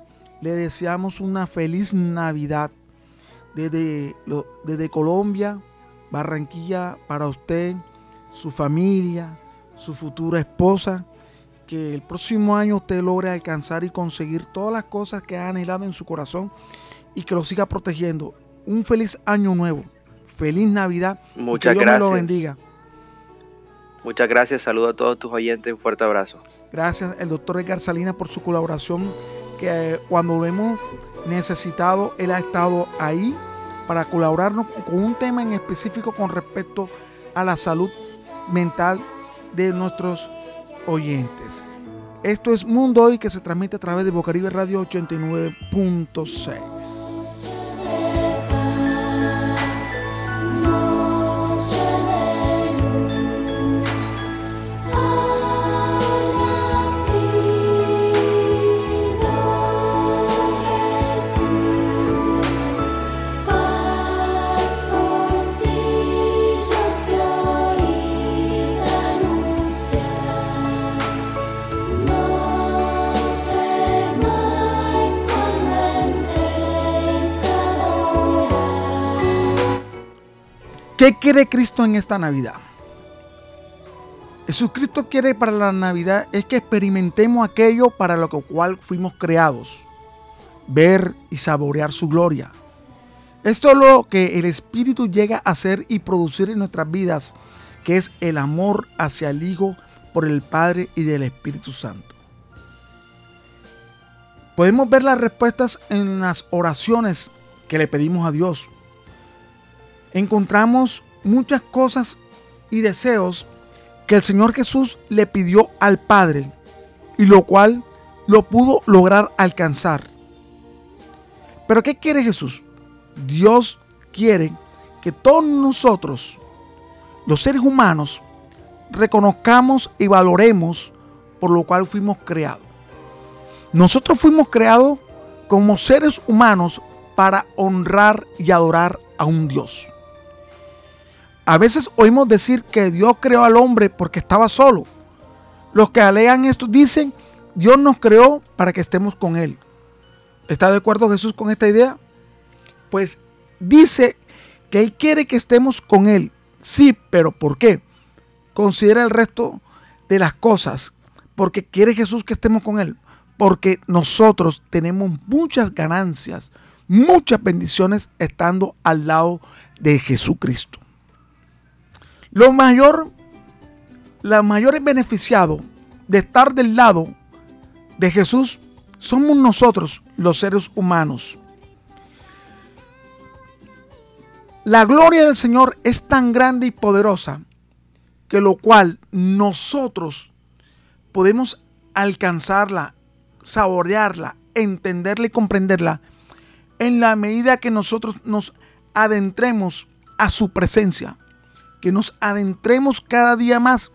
Le deseamos una feliz Navidad desde, desde Colombia, Barranquilla, para usted, su familia, su futura esposa. Que el próximo año usted logre alcanzar y conseguir todas las cosas que ha anhelado en su corazón y que lo siga protegiendo. Un feliz año nuevo. Feliz Navidad. y Muchas que Dios gracias. me lo bendiga. Muchas gracias, saludo a todos tus oyentes, un fuerte abrazo. Gracias el doctor Edgar Salinas por su colaboración, que eh, cuando lo hemos necesitado, él ha estado ahí para colaborarnos con un tema en específico con respecto a la salud mental de nuestros oyentes. Esto es Mundo Hoy que se transmite a través de Bocaribe Radio 89.6. ¿Qué quiere Cristo en esta Navidad? Jesucristo quiere para la Navidad es que experimentemos aquello para lo cual fuimos creados, ver y saborear su gloria. Esto es lo que el Espíritu llega a hacer y producir en nuestras vidas, que es el amor hacia el Hijo por el Padre y del Espíritu Santo. Podemos ver las respuestas en las oraciones que le pedimos a Dios encontramos muchas cosas y deseos que el Señor Jesús le pidió al Padre y lo cual lo pudo lograr alcanzar. Pero ¿qué quiere Jesús? Dios quiere que todos nosotros, los seres humanos, reconozcamos y valoremos por lo cual fuimos creados. Nosotros fuimos creados como seres humanos para honrar y adorar a un Dios. A veces oímos decir que Dios creó al hombre porque estaba solo. Los que alegan esto dicen, Dios nos creó para que estemos con Él. ¿Está de acuerdo Jesús con esta idea? Pues dice que Él quiere que estemos con Él. Sí, pero ¿por qué? considera el resto de las cosas, porque quiere Jesús que estemos con Él, porque nosotros tenemos muchas ganancias, muchas bendiciones estando al lado de Jesucristo. Lo mayor, los mayores beneficiados de estar del lado de Jesús somos nosotros, los seres humanos. La gloria del Señor es tan grande y poderosa que lo cual nosotros podemos alcanzarla, saborearla, entenderla y comprenderla en la medida que nosotros nos adentremos a su presencia, que nos adentremos cada día más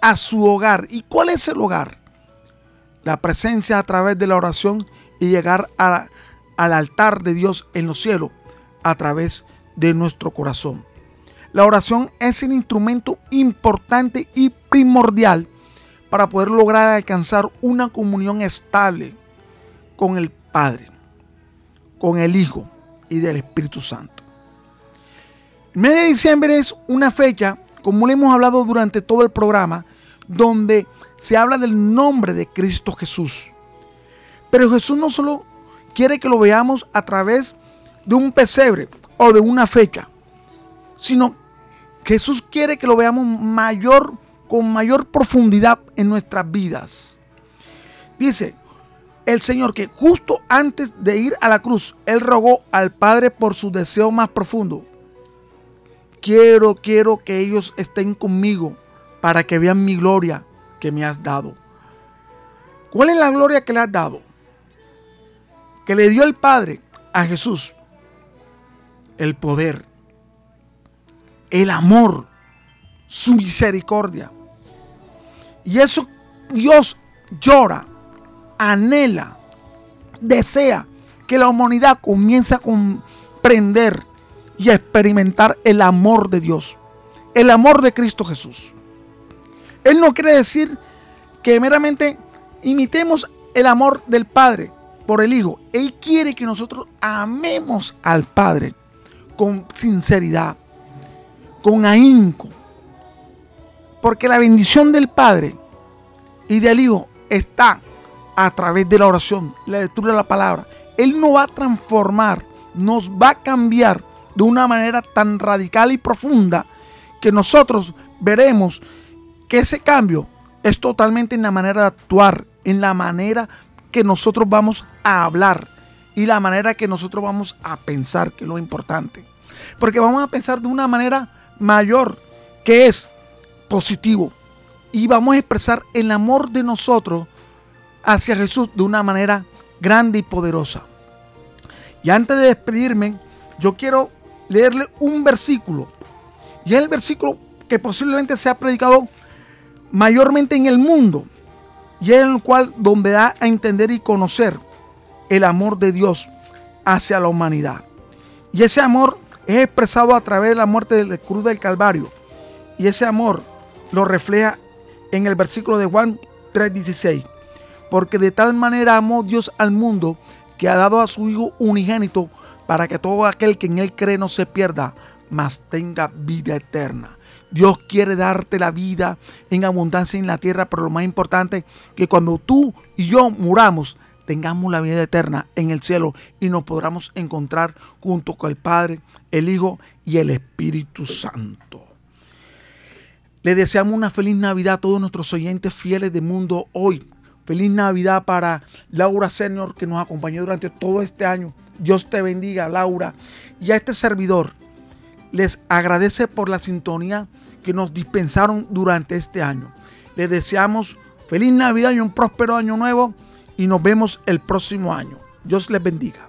a su hogar. ¿Y cuál es el hogar? La presencia a través de la oración y llegar al altar de Dios en los cielos a través de nuestro corazón. La oración es el instrumento importante y primordial para poder lograr alcanzar una comunión estable con el Padre, con el Hijo y del Espíritu Santo. El mes de diciembre es una fecha, como le hemos hablado durante todo el programa, donde se habla del nombre de Cristo Jesús. Pero Jesús no solo quiere que lo veamos a través de un pesebre o de una fecha, sino Jesús quiere que lo veamos mayor, con mayor profundidad en nuestras vidas. Dice el Señor que justo antes de ir a la cruz, Él rogó al Padre por su deseo más profundo. Quiero, quiero que ellos estén conmigo para que vean mi gloria que me has dado. ¿Cuál es la gloria que le has dado? Que le dio el Padre a Jesús. El poder, el amor, su misericordia. Y eso Dios llora, anhela, desea que la humanidad comience a comprender y a experimentar el amor de Dios, el amor de Cristo Jesús. Él no quiere decir que meramente imitemos el amor del Padre por el Hijo. Él quiere que nosotros amemos al Padre con sinceridad, con ahínco. Porque la bendición del Padre y del Hijo está a través de la oración, la lectura de la palabra. Él nos va a transformar, nos va a cambiar de una manera tan radical y profunda que nosotros veremos que ese cambio es totalmente en la manera de actuar, en la manera que nosotros vamos a hablar y la manera que nosotros vamos a pensar, que es lo importante. Porque vamos a pensar de una manera mayor, que es positivo. Y vamos a expresar el amor de nosotros hacia Jesús de una manera grande y poderosa. Y antes de despedirme, yo quiero leerle un versículo. Y es el versículo que posiblemente se ha predicado mayormente en el mundo. Y es el cual donde da a entender y conocer el amor de Dios hacia la humanidad. Y ese amor es expresado a través de la muerte de la cruz del Calvario. Y ese amor lo refleja en el versículo de Juan 3:16. Porque de tal manera amó Dios al mundo que ha dado a su Hijo unigénito para que todo aquel que en Él cree no se pierda, mas tenga vida eterna. Dios quiere darte la vida en abundancia en la tierra, pero lo más importante que cuando tú y yo muramos, tengamos la vida eterna en el cielo y nos podamos encontrar junto con el Padre, el Hijo y el Espíritu Santo. Le deseamos una feliz Navidad a todos nuestros oyentes fieles de Mundo Hoy. Feliz Navidad para Laura Senior que nos acompañó durante todo este año. Dios te bendiga, Laura. Y a este servidor les agradece por la sintonía que nos dispensaron durante este año. Les deseamos feliz Navidad y un próspero año nuevo y nos vemos el próximo año. Dios les bendiga.